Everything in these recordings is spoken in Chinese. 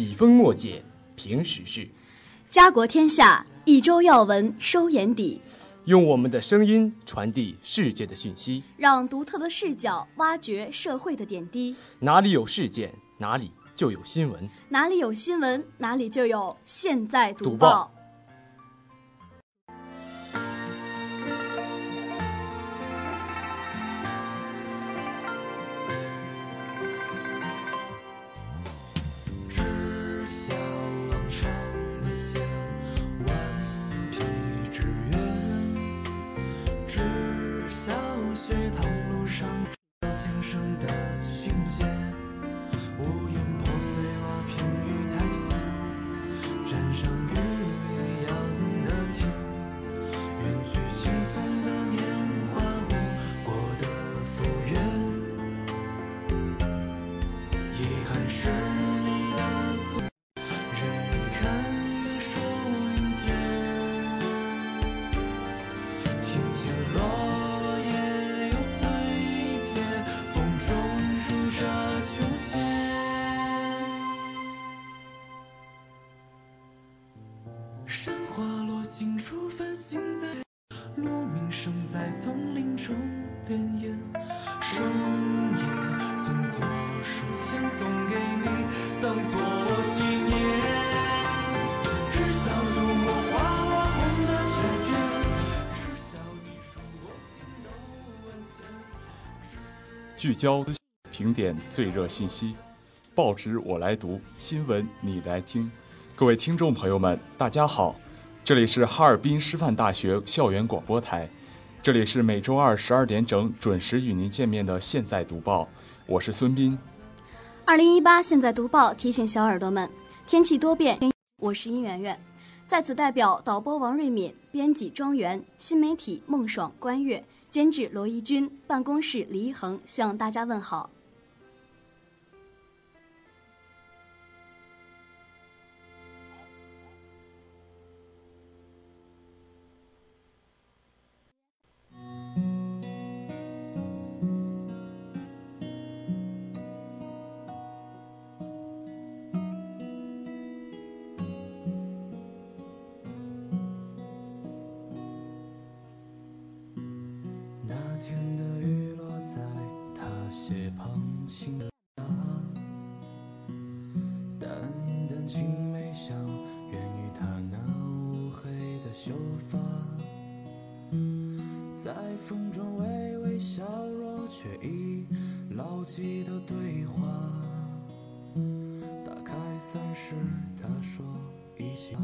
笔锋墨界，评时事，家国天下，一周要闻收眼底，用我们的声音传递世界的讯息。让独特的视角挖掘社会的点滴。哪里有事件，哪里就有新闻。哪里有新闻，哪里就有现在读读报聚焦评点最热信息，报纸我来读，新闻你来听。各位听众朋友们，大家好，这里是哈尔滨师范大学校园广播台，这里是每周二十二点整准时与您见面的《现在读报》，我是孙斌。二零一八现在读报提醒小耳朵们，天气多变，我是殷媛媛，在此代表导播王瑞敏、编辑庄园、新媒体孟爽、关悦、监制罗一军、办公室李一恒向大家问好。牢记的对话。打开三十，他说一起。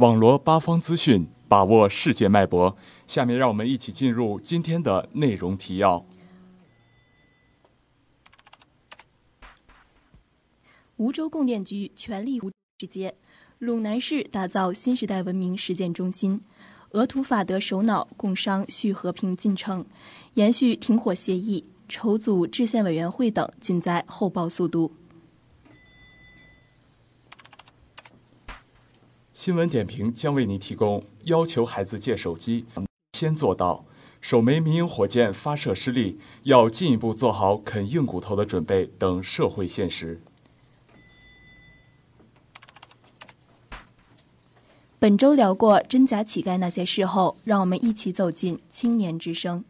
网罗八方资讯，把握世界脉搏。下面让我们一起进入今天的内容提要。梧州供电局全力无直接，陇南市打造新时代文明实践中心。俄土法德首脑共商续和平进程，延续停火协议，筹组制宪委员会等，尽在后报速读。新闻点评将为您提供：要求孩子借手机，先做到；首枚民营火箭发射失利，要进一步做好啃硬骨头的准备等社会现实。本周聊过真假乞丐那些事后，让我们一起走进青年之声。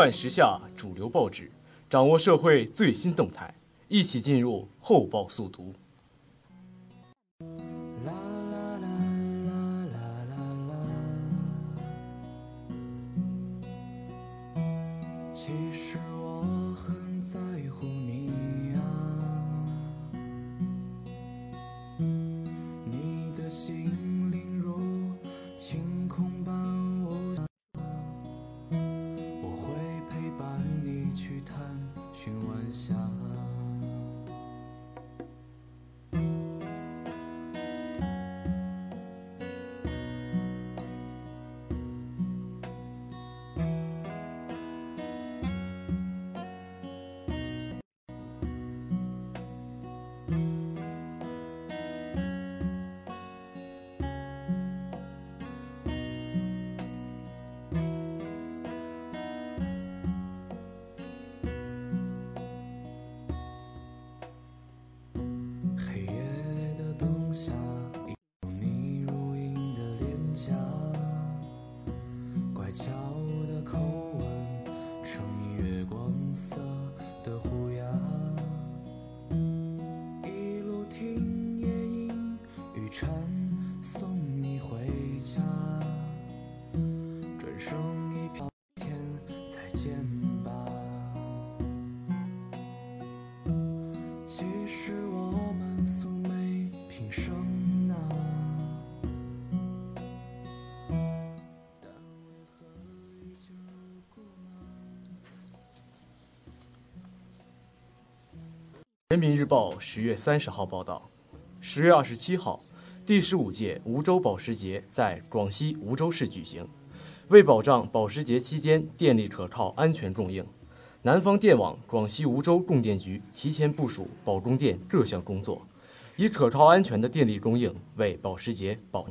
览时下主流报纸，掌握社会最新动态，一起进入厚报速读。语蝉，送你回家，转身一瞟天，再见吧。其实我们素昧平生啊，但为何已经如故呢？人民日报十月三十号报道，十月二十七号，第十五届梧州保时捷在广西梧州市举行。为保障保时捷期间电力可靠、安全供应，南方电网广西梧州供电局提前部署保供电各项工作，以可靠安全的电力供应为保时捷保。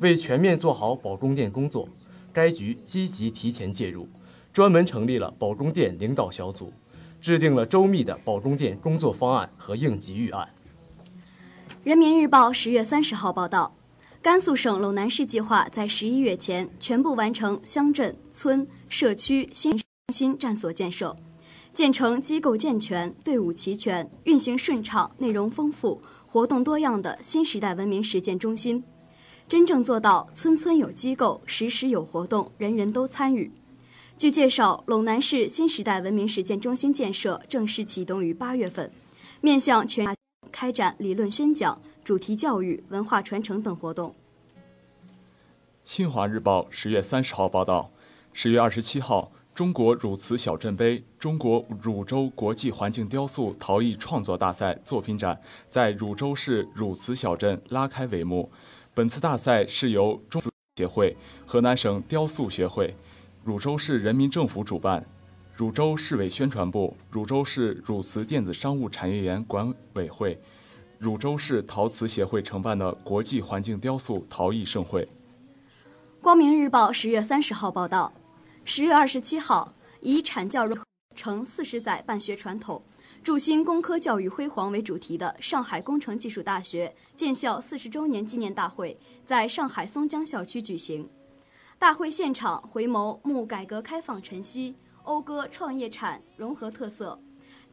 为全面做好保供电工作，该局积极提前介入，专门成立了保供电领导小组，制定了周密的保供电工作方案和应急预案。人民日报十月三十号报道，甘肃省陇南市计划在十一月前全部完成乡镇、村、社区新中心站所建设，建成机构健全、队伍齐全、运行顺畅、内容丰富、活动多样的新时代文明实践中心，真正做到村村有机构、时时有活动、人人都参与。据介绍，陇南市新时代文明实践中心建设正式启动于八月份，面向全。开展理论宣讲、主题教育、文化传承等活动。新华日报十月三十号报道，十月二十七号，中国汝瓷小镇杯中国汝州国际环境雕塑陶艺创作大赛作品展在汝州市汝瓷小镇拉开帷幕。本次大赛是由中瓷协会、河南省雕塑协会、汝州市人民政府主办。汝州市委宣传部、汝州市汝瓷电子商务产业园管委会、汝州市陶瓷协会承办的国际环境雕塑陶艺盛会。光明日报十月三十号报道，十月二十七号，以“产教融成四十载办学传统，铸新工科教育辉煌”为主题的上海工程技术大学建校四十周年纪念大会在上海松江校区举行。大会现场回眸慕改革开放晨曦。讴歌创业产融合特色，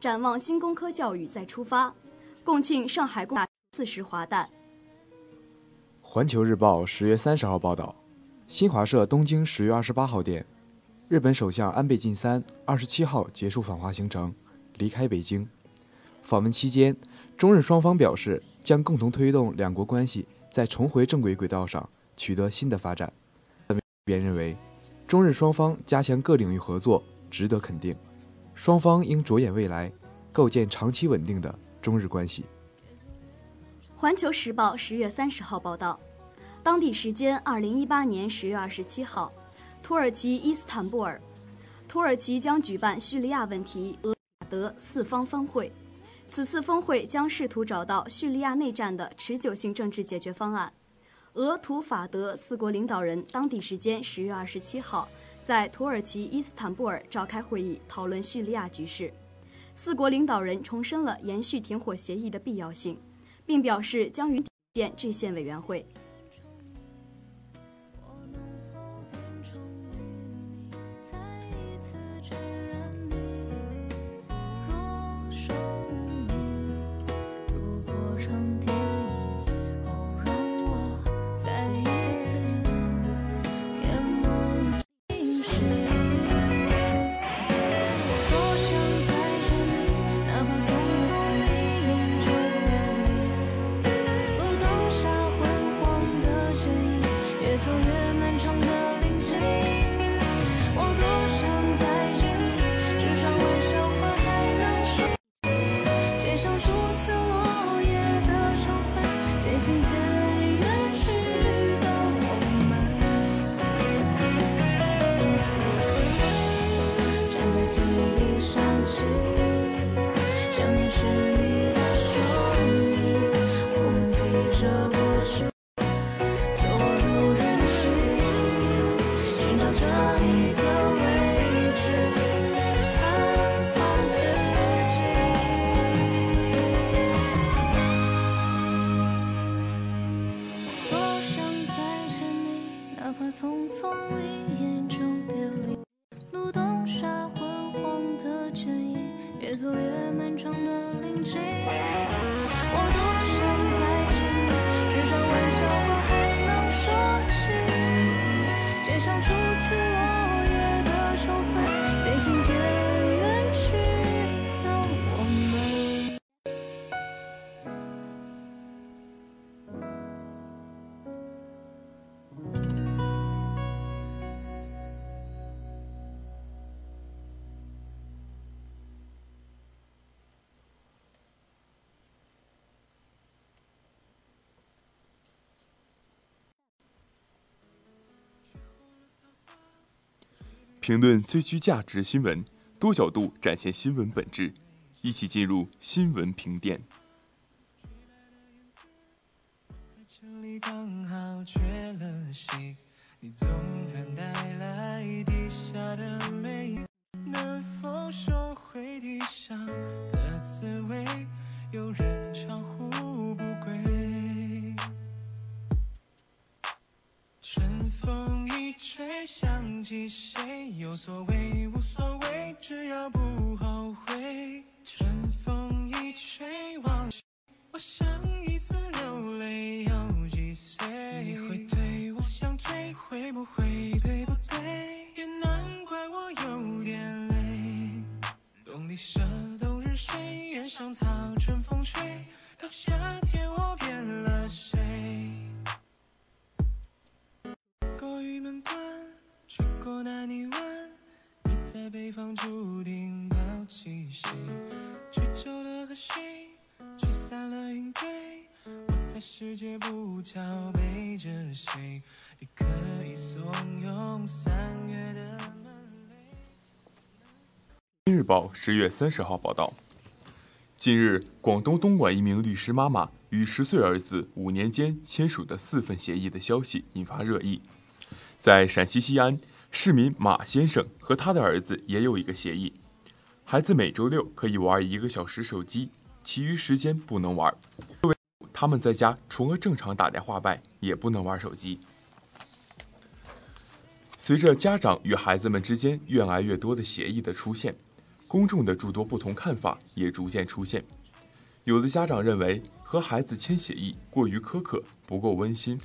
展望新工科教育再出发，共庆上海工大四十华诞。环球日报十月三十号报道，新华社东京十月二十八号电，日本首相安倍晋三二十七号结束访华行程，离开北京。访问期间，中日双方表示将共同推动两国关系在重回正轨轨道上取得新的发展。别认为，中日双方加强各领域合作。值得肯定，双方应着眼未来，构建长期稳定的中日关系。环球时报十月三十号报道，当地时间二零一八年十月二十七号，土耳其伊斯坦布尔，土耳其将举办叙利亚问题俄法德四方峰会。此次峰会将试图找到叙利亚内战的持久性政治解决方案。俄土法德四国领导人当地时间十月二十七号。在土耳其伊斯坦布尔召开会议，讨论叙利亚局势。四国领导人重申了延续停火协议的必要性，并表示将于建制宪委员会。评论最具价值新闻，多角度展现新闻本质，一起进入新闻评点。十月三十号报道，近日，广东东莞一名律师妈妈与十岁儿子五年间签署的四份协议的消息引发热议。在陕西西安，市民马先生和他的儿子也有一个协议：孩子每周六可以玩一个小时手机，其余时间不能玩。他们在家除了正常打电话外，也不能玩手机。随着家长与孩子们之间越来越多的协议的出现，公众的诸多不同看法也逐渐出现。有的家长认为和孩子签协议过于苛刻，不够温馨；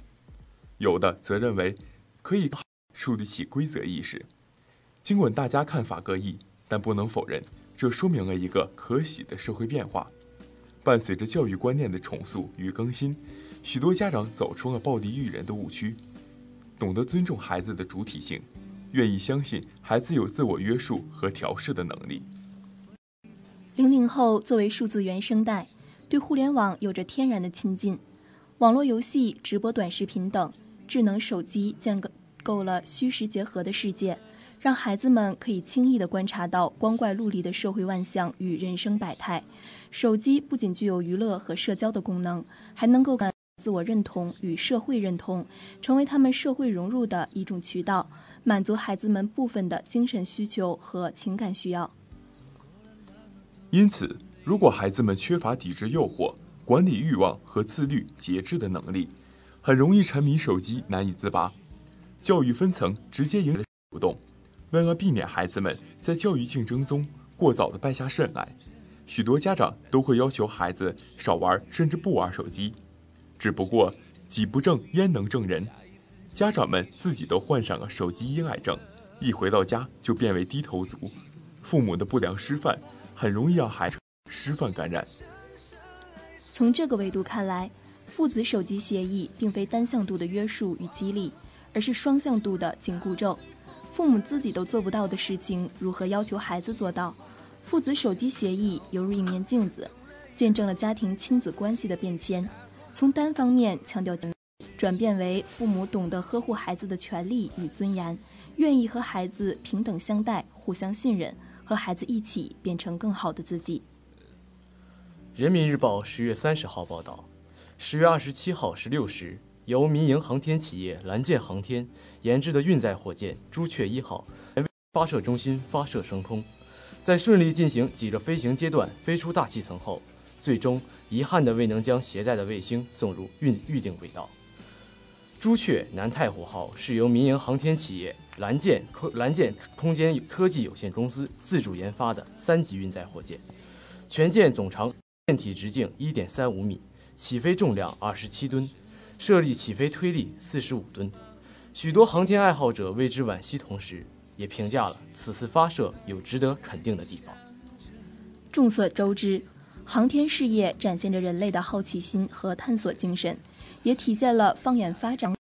有的则认为可以树立起规则意识。尽管大家看法各异，但不能否认，这说明了一个可喜的社会变化。伴随着教育观念的重塑与更新，许多家长走出了暴力育人的误区，懂得尊重孩子的主体性，愿意相信孩子有自我约束和调试的能力。零零后作为数字原生代，对互联网有着天然的亲近，网络游戏、直播短视频等智能手机建构了虚实结合的世界，让孩子们可以轻易地观察到光怪陆离的社会万象与人生百态。手机不仅具有娱乐和社交的功能，还能够感自我认同与社会认同，成为他们社会融入的一种渠道，满足孩子们部分的精神需求和情感需要。因此，如果孩子们缺乏抵制诱惑、管理欲望和自律节制的能力，很容易沉迷手机难以自拔。教育分层直接影响不动。为了避免孩子们在教育竞争中过早的败下阵来，许多家长都会要求孩子少玩甚至不玩手机。只不过己不正焉能正人？家长们自己都患上了手机依赖症，一回到家就变为低头族。父母的不良示范很容易让孩子师范感染。从这个维度看来，父子手机协议并非单向度的约束与激励，而是双向度的紧箍咒。父母自己都做不到的事情，如何要求孩子做到？父子手机协议犹如一面镜子，见证了家庭亲子关系的变迁，从单方面强调，转变为父母懂得呵护孩子的权利与尊严，愿意和孩子平等相待、互相信任，和孩子一起变成更好的自己。人民日报十月三十号报道，十月二十七号十六时，由民营航天企业蓝箭航天研制的运载火箭朱雀一号发射中心发射升空，在顺利进行几个飞行阶段飞出大气层后，最终遗憾的未能将携带的卫星送入运预定轨道。朱雀南太湖号是由民营航天企业蓝箭科蓝箭空间科技有限公司自主研发的三级运载火箭，全舰总长舰体直径一点三五米，起飞重量二十七吨，设立起飞推力四十五吨。许多航天爱好者为之惋惜，同时也评价了此次发射有值得肯定的地方。众所周知，航天事业展现着人类的好奇心和探索精神，也体现了放眼发展。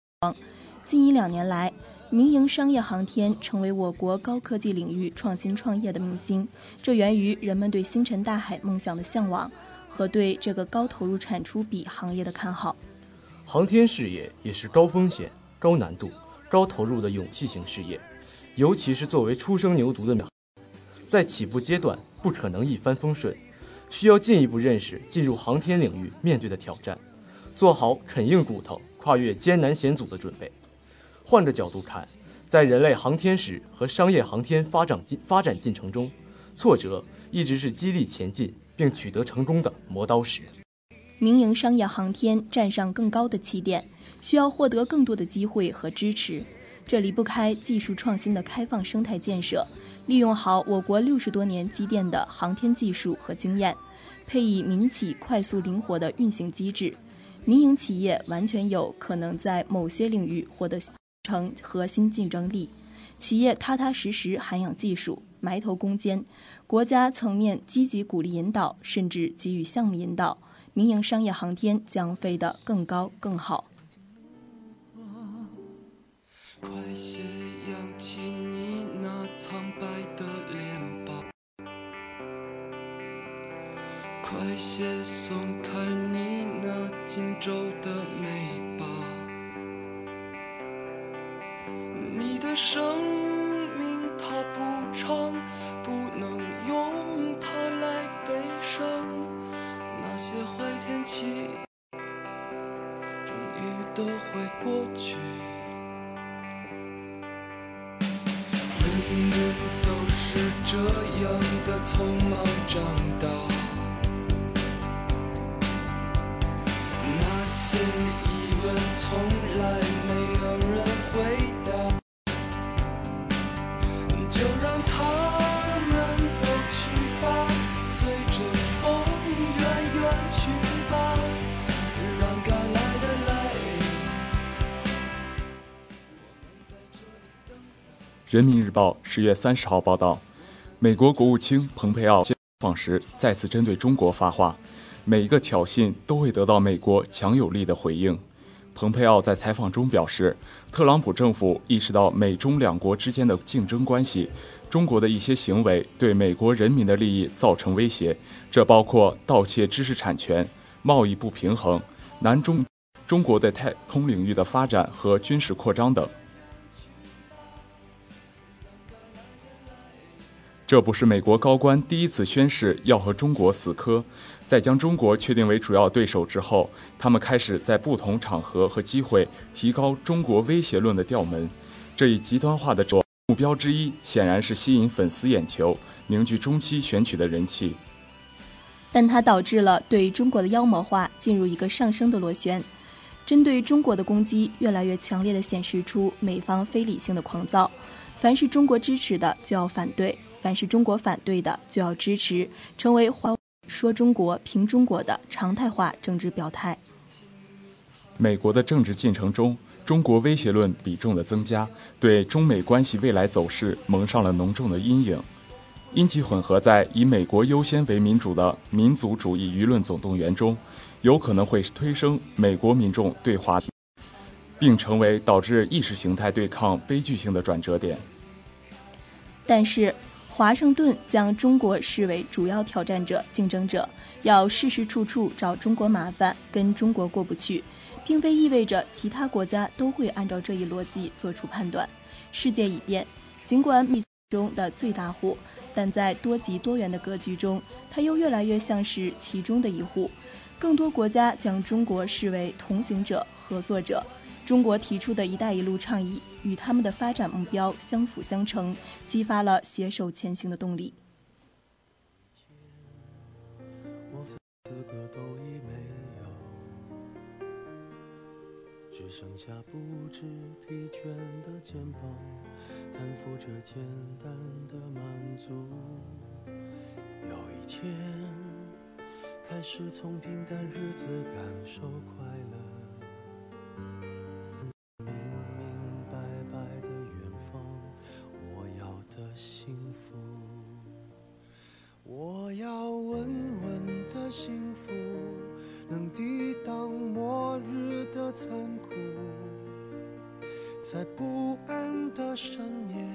近一两年来，民营商业航天成为我国高科技领域创新创业的明星，这源于人们对星辰大海梦想的向往和对这个高投入产出比行业的看好。航天事业也是高风险、高难度、高投入的勇气型事业，尤其是作为初生牛犊的，在起步阶段不可能一帆风顺，需要进一步认识进入航天领域面对的挑战，做好啃硬骨头、跨越艰难险阻的准备。换个角度看，在人类航天史和商业航天发展进发展进程中，挫折一直是激励前进并取得成功的磨刀石。民营商业航天站上更高的起点，需要获得更多的机会和支持。这离不开技术创新的开放生态建设，利用好我国六十多年积淀的航天技术和经验，配以民企快速灵活的运行机制，民营企业完全有可能在某些领域获得成核心竞争力。企业踏踏实实涵养技术，埋头攻坚，国家层面积极鼓励引导，甚至给予项目引导，民营商业航天将飞得更高更好。快些扬起你那苍白的快些松开你那紧皱的眉吧。你的生命它不长，不能用它来悲伤。那些坏天气，终于都会过去。人人都是这样的匆忙长大，从来没有人回答，就让他们都去吧，随着风远远去吧，人民日报十月三十号报道，美国国务卿蓬佩奥接访时再次针对中国发话，每一个挑衅都会得到美国强有力的回应。蓬佩奥在采访中表示，特朗普政府意识到美中两国之间的竞争关系，中国的一些行为对美国人民的利益造成威胁，这包括盗窃知识产权、贸易不平衡、南中中国的太空领域的发展和军事扩张等。这不是美国高官第一次宣誓要和中国死磕，在将中国确定为主要对手之后，他们开始在不同场合和机会提高中国威胁论的调门。这一极端化的主目标之一，显然是吸引粉丝眼球，凝聚中期选举的人气。但它导致了对中国的妖魔化进入一个上升的螺旋，针对中国的攻击越来越强烈地显示出美方非理性的狂躁。凡是中国支持的就要反对，凡是中国反对的就要支持，成为华说中国、评中国的常态化政治表态。美国的政治进程中，中国威胁论比重的增加，对中美关系未来走势蒙上了浓重的阴影。因其混合在以美国优先为民主的民族主义舆论总动员中，有可能会推升美国民众对华，并成为导致意识形态对抗悲剧性的转折点。但是，华盛顿将中国视为主要挑战者、竞争者，要事事处处找中国麻烦，跟中国过不去，并非意味着其他国家都会按照这一逻辑做出判断。世界已变，尽管密中的最大户，但在多极多元的格局中，它又越来越像是其中的一户。更多国家将中国视为同行者、合作者。中国提出的一带一路倡议与他们的发展目标相辅相成，激发了携手前行的动力。我资格都已没有，只剩下不知疲倦的肩膀，担负着简单的满足。有一天开始从平淡日子感受快乐。末日的残酷，在不安的深夜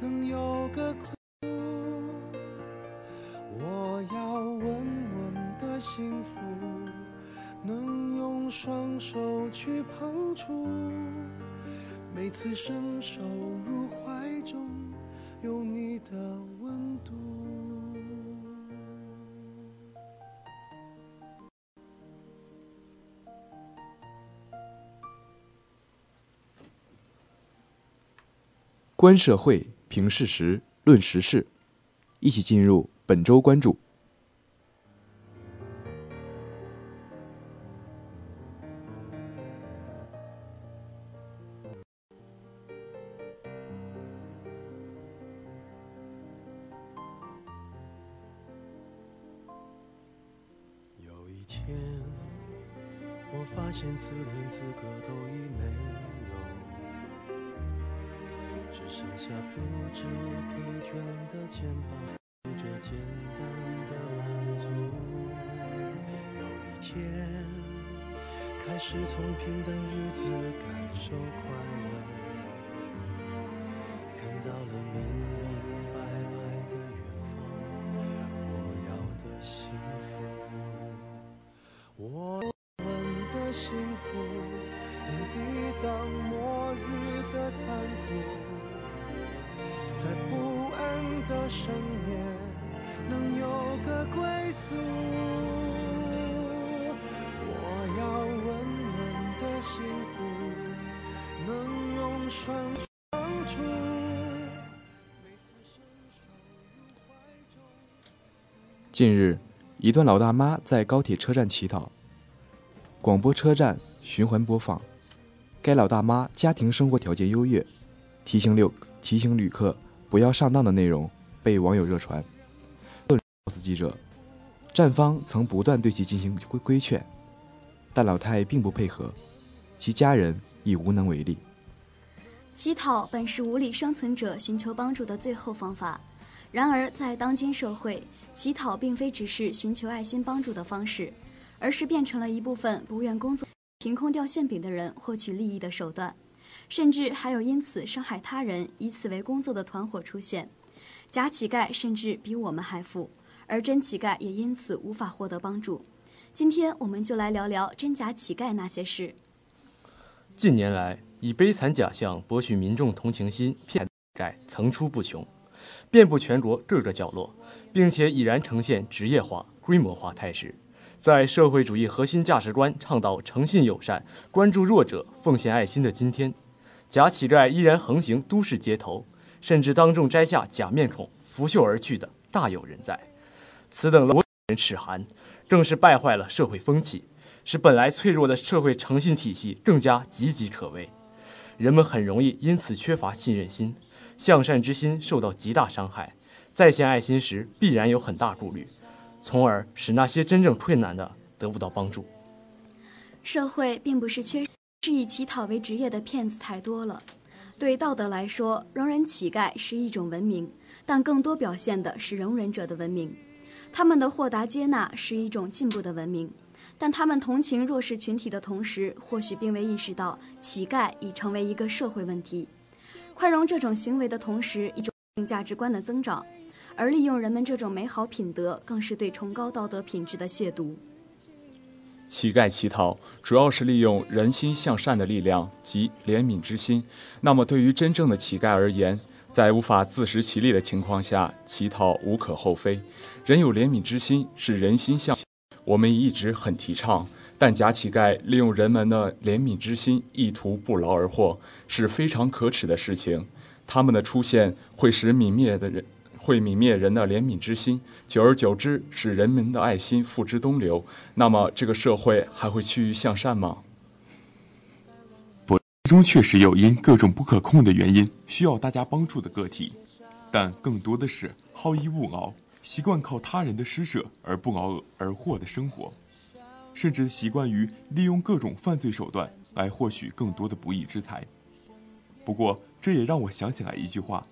能有个。我要稳稳的幸福，能用双手去碰触，每次伸手入怀中有你的观社会，评事实，论时事，一起进入本周关注。幸福能抵挡末日的残酷，在不安的深夜能有个归宿。我要稳稳的幸福，能用双相处。近日，一段老大妈在高铁车站乞讨，广播车站循环播放。该老大妈家庭生活条件优越，提醒六提醒旅客不要上当的内容被网友热传。告诉记者，站方曾不断对其进行规规劝，但老太并不配合，其家人亦无能为力。乞讨本是无力生存者寻求帮助的最后方法，然而在当今社会，乞讨并非只是寻求爱心帮助的方式，而是变成了一部分不愿工作、凭空掉馅饼的人获取利益的手段，甚至还有因此伤害他人、以此为工作的团伙出现。假乞丐甚至比我们还富，而真乞丐也因此无法获得帮助。今天我们就来聊聊真假乞丐那些事。近年来，以悲惨假象博取民众同情心，骗丐层出不穷，遍布全国各个角落，并且已然呈现职业化、规模化态势。在社会主义核心价值观倡导诚信友善、关注弱者、奉献爱心的今天，假乞丐依然横行都市街头，甚至当众摘下假面孔拂袖而去的大有人在。此等楼人齿寒，更是败坏了社会风气。使本来脆弱的社会诚信体系更加岌岌可危，人们很容易因此缺乏信任心，向善之心受到极大伤害，在献爱心时必然有很大顾虑，从而使那些真正困难的得不到帮助。社会并不是缺，是以乞讨为职业的骗子太多了。对道德来说，容忍乞丐是一种文明，但更多表现的是容忍者的文明。他们的豁达接纳是一种进步的文明。但他们同情弱势群体的同时，或许并未意识到乞丐已成为一个社会问题。宽容这种行为的同时，一种价值观的增长，而利用人们这种美好品德，更是对崇高道德品质的亵渎。乞丐乞讨主要是利用人心向善的力量及怜悯之心。那么，对于真正的乞丐而言，在无法自食其力的情况下，乞讨无可厚非。人有怜悯之心，是人心向。我们一直很提倡，但假乞丐利用人们的怜悯之心，意图不劳而获，是非常可耻的事情。他们的出现会使泯灭的人，会泯灭人的怜悯之心，久而久之，使人们的爱心付之东流。那么，这个社会还会趋于向善吗？不，中确实有因各种不可控的原因需要大家帮助的个体，但更多的是好逸恶劳。习惯靠他人的施舍而不劳而获的生活，甚至习惯于利用各种犯罪手段来获取更多的不义之财。不过，这也让我想起来一句话：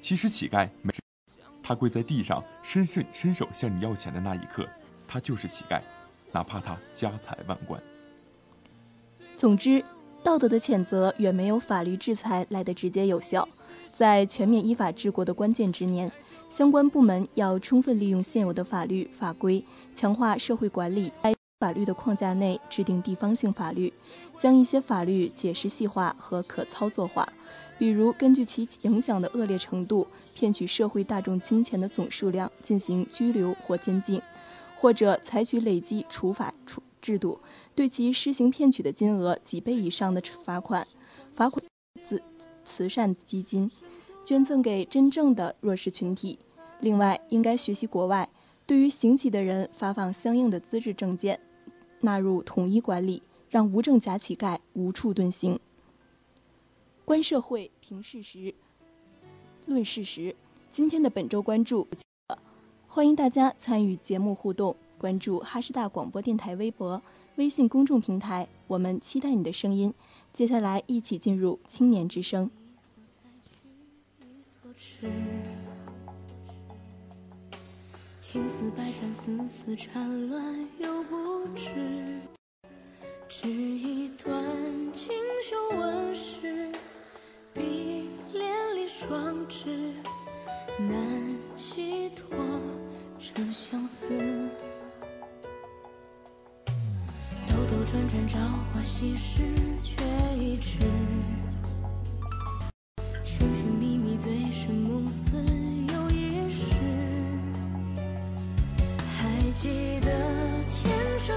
其实乞丐没，他跪在地上伸伸伸手向你要钱的那一刻，他就是乞丐，哪怕他家财万贯。总之，道德的谴责远没有法律制裁来的直接有效。在全面依法治国的关键之年。相关部门要充分利用现有的法律法规，强化社会管理，在法律的框架内制定地方性法律，将一些法律解释细化和可操作化。比如，根据其影响的恶劣程度，骗取社会大众金钱的总数量进行拘留或监禁，或者采取累积处罚处制度，对其施行骗取的金额几倍以上的罚款。罚款自慈善基金。捐赠给真正的弱势群体。另外，应该学习国外，对于行乞的人发放相应的资质证件，纳入统一管理，让无证假乞丐无处遁形。观社会，评事实，论事实。今天的本周关注，欢迎大家参与节目互动，关注哈师大广播电台微博、微信公众平台，我们期待你的声音。接下来，一起进入青年之声。青丝百转，丝丝缠乱又不知，织一段锦绣纹饰，比连理双枝，难寄托真相思。兜兜转转，朝花夕拾，却已迟。寻寻觅觅，醉生梦死，又一世。还记得前生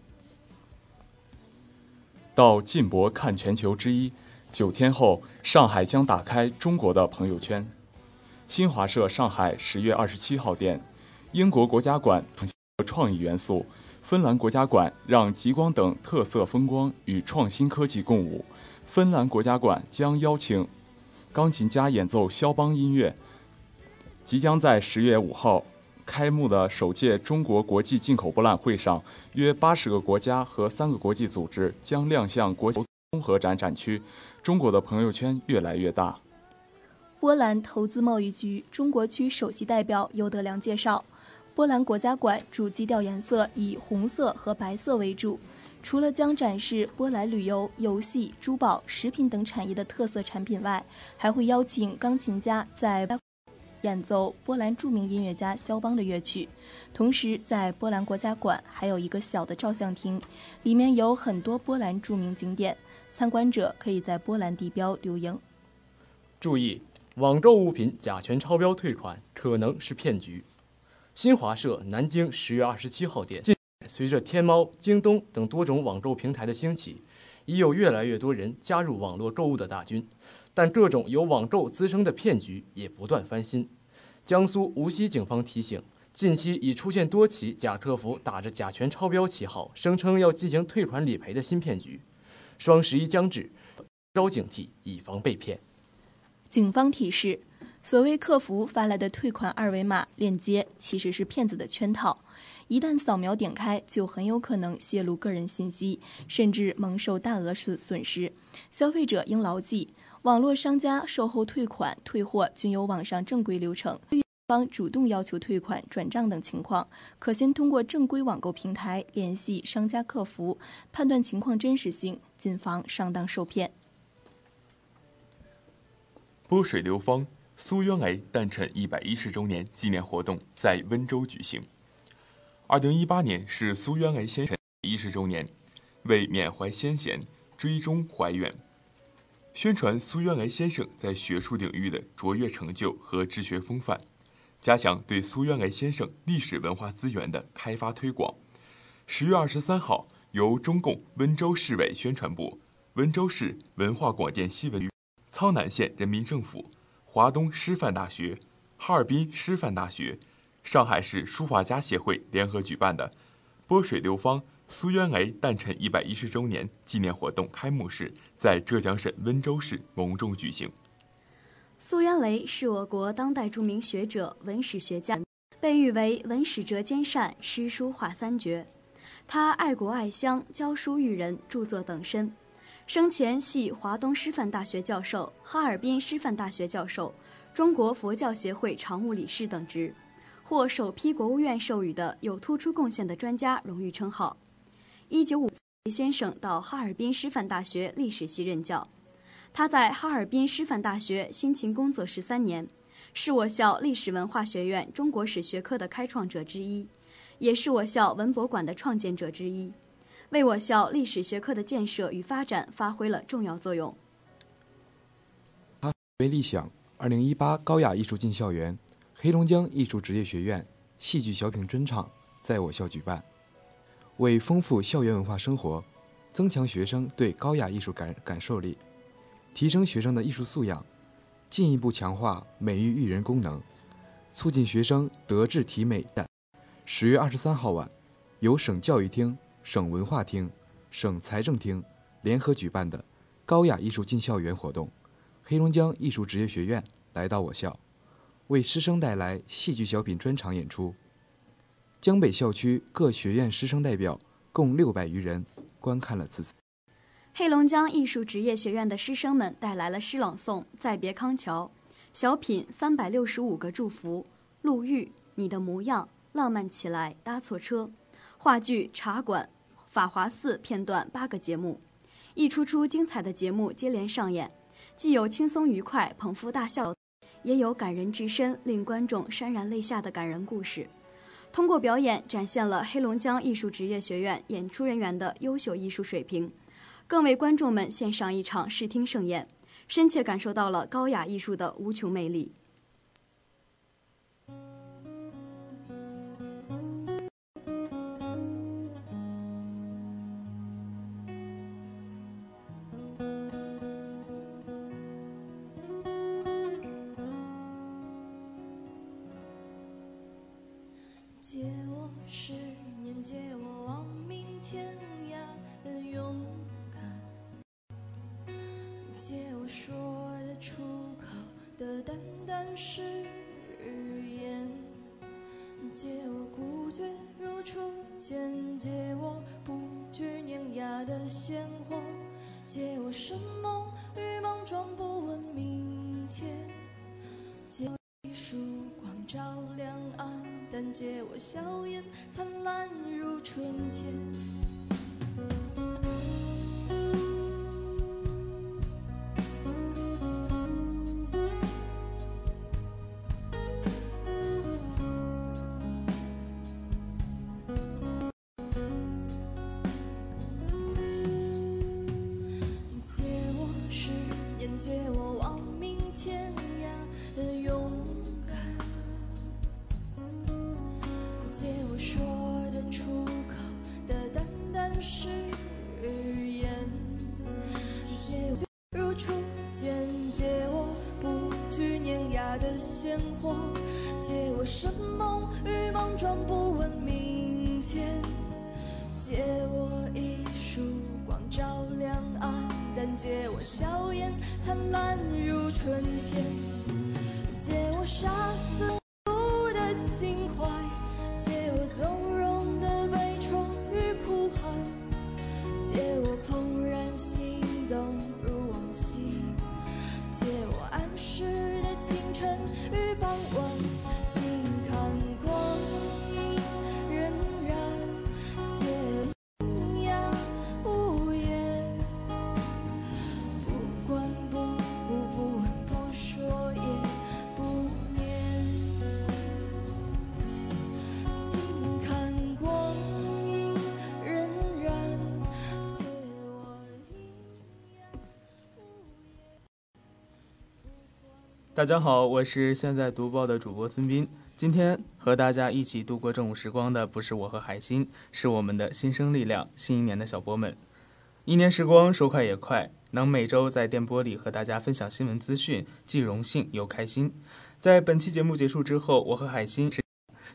到进博看全球之一，九天后，上海将打开中国的朋友圈。新华社上海十月二十七号电，英国国家馆创意元素，芬兰国家馆让极光等特色风光与创新科技共舞。芬兰国家馆将邀请钢琴家演奏肖邦音乐。即将在十月五号开幕的首届中国国际进口博览会上，约八十个国家和三个国际组织将亮相国际综合展展区。中国的朋友圈越来越大。波兰投资贸易局中国区首席代表尤德良介绍，波兰国家馆主基调颜色以红色和白色为主，除了将展示波兰旅游、游戏、珠宝、食品等产业的特色产品外，还会邀请钢琴家在演奏波兰著名音乐家肖邦的乐曲。同时，在波兰国家馆还有一个小的照相厅，里面有很多波兰著名景点，参观者可以在波兰地标留影。注意，网购物品甲醛超标退款可能是骗局。新华社南京十月二十七号电，近随着天猫、京东等多种网购平台的兴起，已有越来越多人加入网络购物的大军，但各种由网购滋生的骗局也不断翻新。江苏无锡警方提醒，近期已出现多起假客服打着甲醛超标旗号，声称要进行退款理赔的新骗局。双十一将至，高警惕，以防被骗。警方提示：所谓客服发来的退款二维码链接，其实是骗子的圈套。一旦扫描点开，就很有可能泄露个人信息，甚至蒙受大额损损失。消费者应牢记，网络商家售后退款、退货均有网上正规流程。对方主动要求退款、转账等情况，可先通过正规网购平台联系商家客服，判断情况真实性，谨防上当受骗。波水流芳苏渊雷诞辰一百一十周年纪念活动在温州举行。二零一八年是苏渊雷先生一十周年，为缅怀先贤、追忠怀远，宣传苏渊雷先生在学术领域的卓越成就和治学风范加强对苏渊雷先生历史文化资源的开发推广。十月二十三号由中共温州市委宣传部温州市文化广电新闻局苍南县人民政府华东师范大学哈尔滨师范大学上海市书法家协会联合举办的波水流芳苏渊雷诞辰一百一十周年纪念活动开幕式在浙江省温州市隆重举行。苏渊雷是我国当代著名学者、文史学家，被誉为文史哲兼善，诗书画三绝。他爱国爱乡，教书育人，著作等身。生前系华东师范大学教授、哈尔滨师范大学教授、中国佛教协会常务理事等职，获首批国务院授予的有突出贡献的专家荣誉称号。一九五李先生到哈尔滨师范大学历史系任教，他在哈尔滨师范大学辛勤工作十三年，是我校历史文化学院中国史学科的开创者之一，也是我校文博馆的创建者之一。为我校历史学科的建设与发展发挥了重要作用。为立想，二零一八高雅艺术进校园，黑龙江艺术职业学院戏剧小品专场在我校举办，为丰富校园文化生活，增强学生对高雅艺术感感受力，提升学生的艺术素养，进一步强化美育育人功能，促进学生德智体美。十月二十三号晚，由省教育厅。省文化厅、省财政厅联合举办的高雅艺术进校园活动，黑龙江艺术职业学院来到我校，为师生带来戏剧小品专场演出。江北校区各学院师生代表共六百余人观看了此次。黑龙江艺术职业学院的师生们带来了诗朗诵《再别康桥》，小品《三百六十五个祝福》，陆玉你的模样，浪漫起来搭错车。话剧《茶馆》、法华寺片段八个节目，一出出精彩的节目接连上演，既有轻松愉快、捧腹大笑，也有感人至深、令观众潸然泪下的感人故事。通过表演，展现了黑龙江艺术职业学院演出人员的优秀艺术水平，更为观众们献上一场视听盛宴，深切感受到了高雅艺术的无穷魅力。春火。大家好，我是现在读报的主播孙斌。今天和大家一起度过正午时光的不是我和海鑫，是我们的新生力量，新一年的小波们。一年时光说快也快，能每周在电波里和大家分享新闻资讯，既荣幸又开心。在本期节目结束之后，我和海鑫是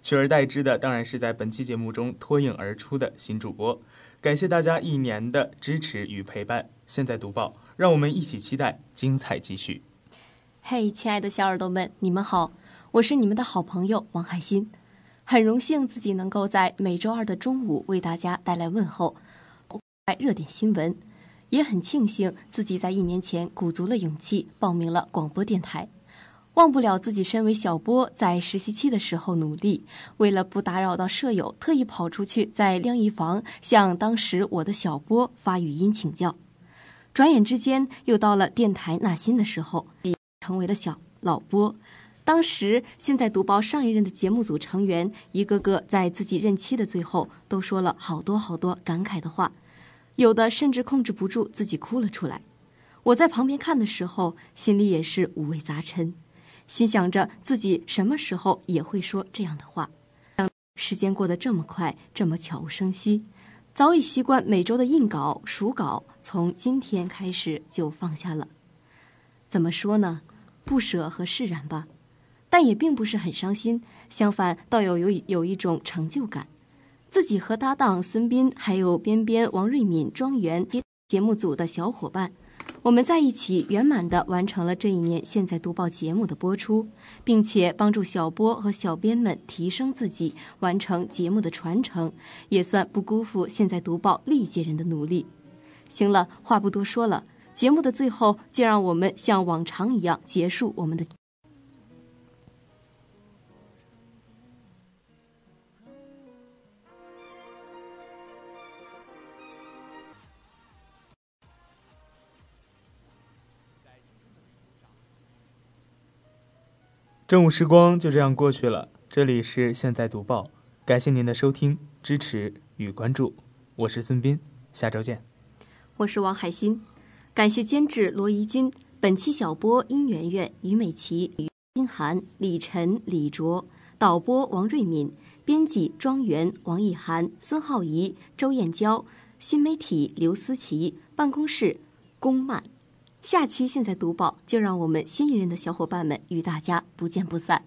取而代之的，当然是在本期节目中脱颖而出的新主播。感谢大家一年的支持与陪伴。现在读报，让我们一起期待精彩继续。嘿，亲爱的小耳朵们，你们好，我是你们的好朋友王海鑫，很荣幸自己能够在每周二的中午为大家带来问候，热点新闻，也很庆幸自己在一年前鼓足了勇气报名了广播电台。忘不了自己身为小波，在实习期的时候努力，为了不打扰到舍友，特意跑出去在晾衣房向当时我的小波发语音请教。转眼之间，又到了电台纳新的时候，成为了小老波。当时，现在读报上一任的节目组成员，一个个在自己任期的最后，都说了好多好多感慨的话，有的甚至控制不住自己哭了出来。我在旁边看的时候，心里也是五味杂陈。心想着自己什么时候也会说这样的话。时间过得这么快，这么悄无声息，早已习惯每周的印稿、数稿，从今天开始就放下了。怎么说呢？不舍和释然吧，但也并不是很伤心，相反，倒有有有一种成就感。自己和搭档孙斌，还有边边、王瑞敏、庄园节目组的小伙伴。我们在一起圆满地完成了这一年《现在读报》节目的播出，并且帮助小波和小编们提升自己，完成节目的传承，也算不辜负《现在读报》历届人的努力。行了，话不多说了，节目的最后，就让我们像往常一样结束我们的。正午时光就这样过去了。这里是现在读报，感谢您的收听、支持与关注。我是孙斌，下周见。我是王海鑫，感谢监制罗怡君。本期小播殷媛媛、于美琪、于金涵、李晨、李卓，导播王瑞敏，编辑庄园、王艺涵、孙浩怡、周燕娇，新媒体刘思琪，办公室龚曼。下期现在读报，就让我们新一任的小伙伴们与大家不见不散。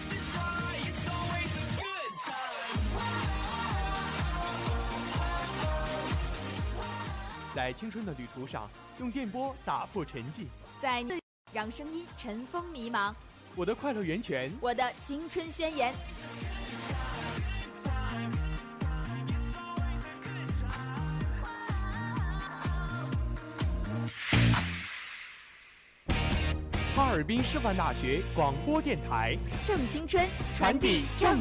在青春的旅途上，用电波打破沉寂，在让声音尘封迷茫。我的快乐源泉，我的青春宣言。哈尔滨师范大学广播电台，正青春，传递正。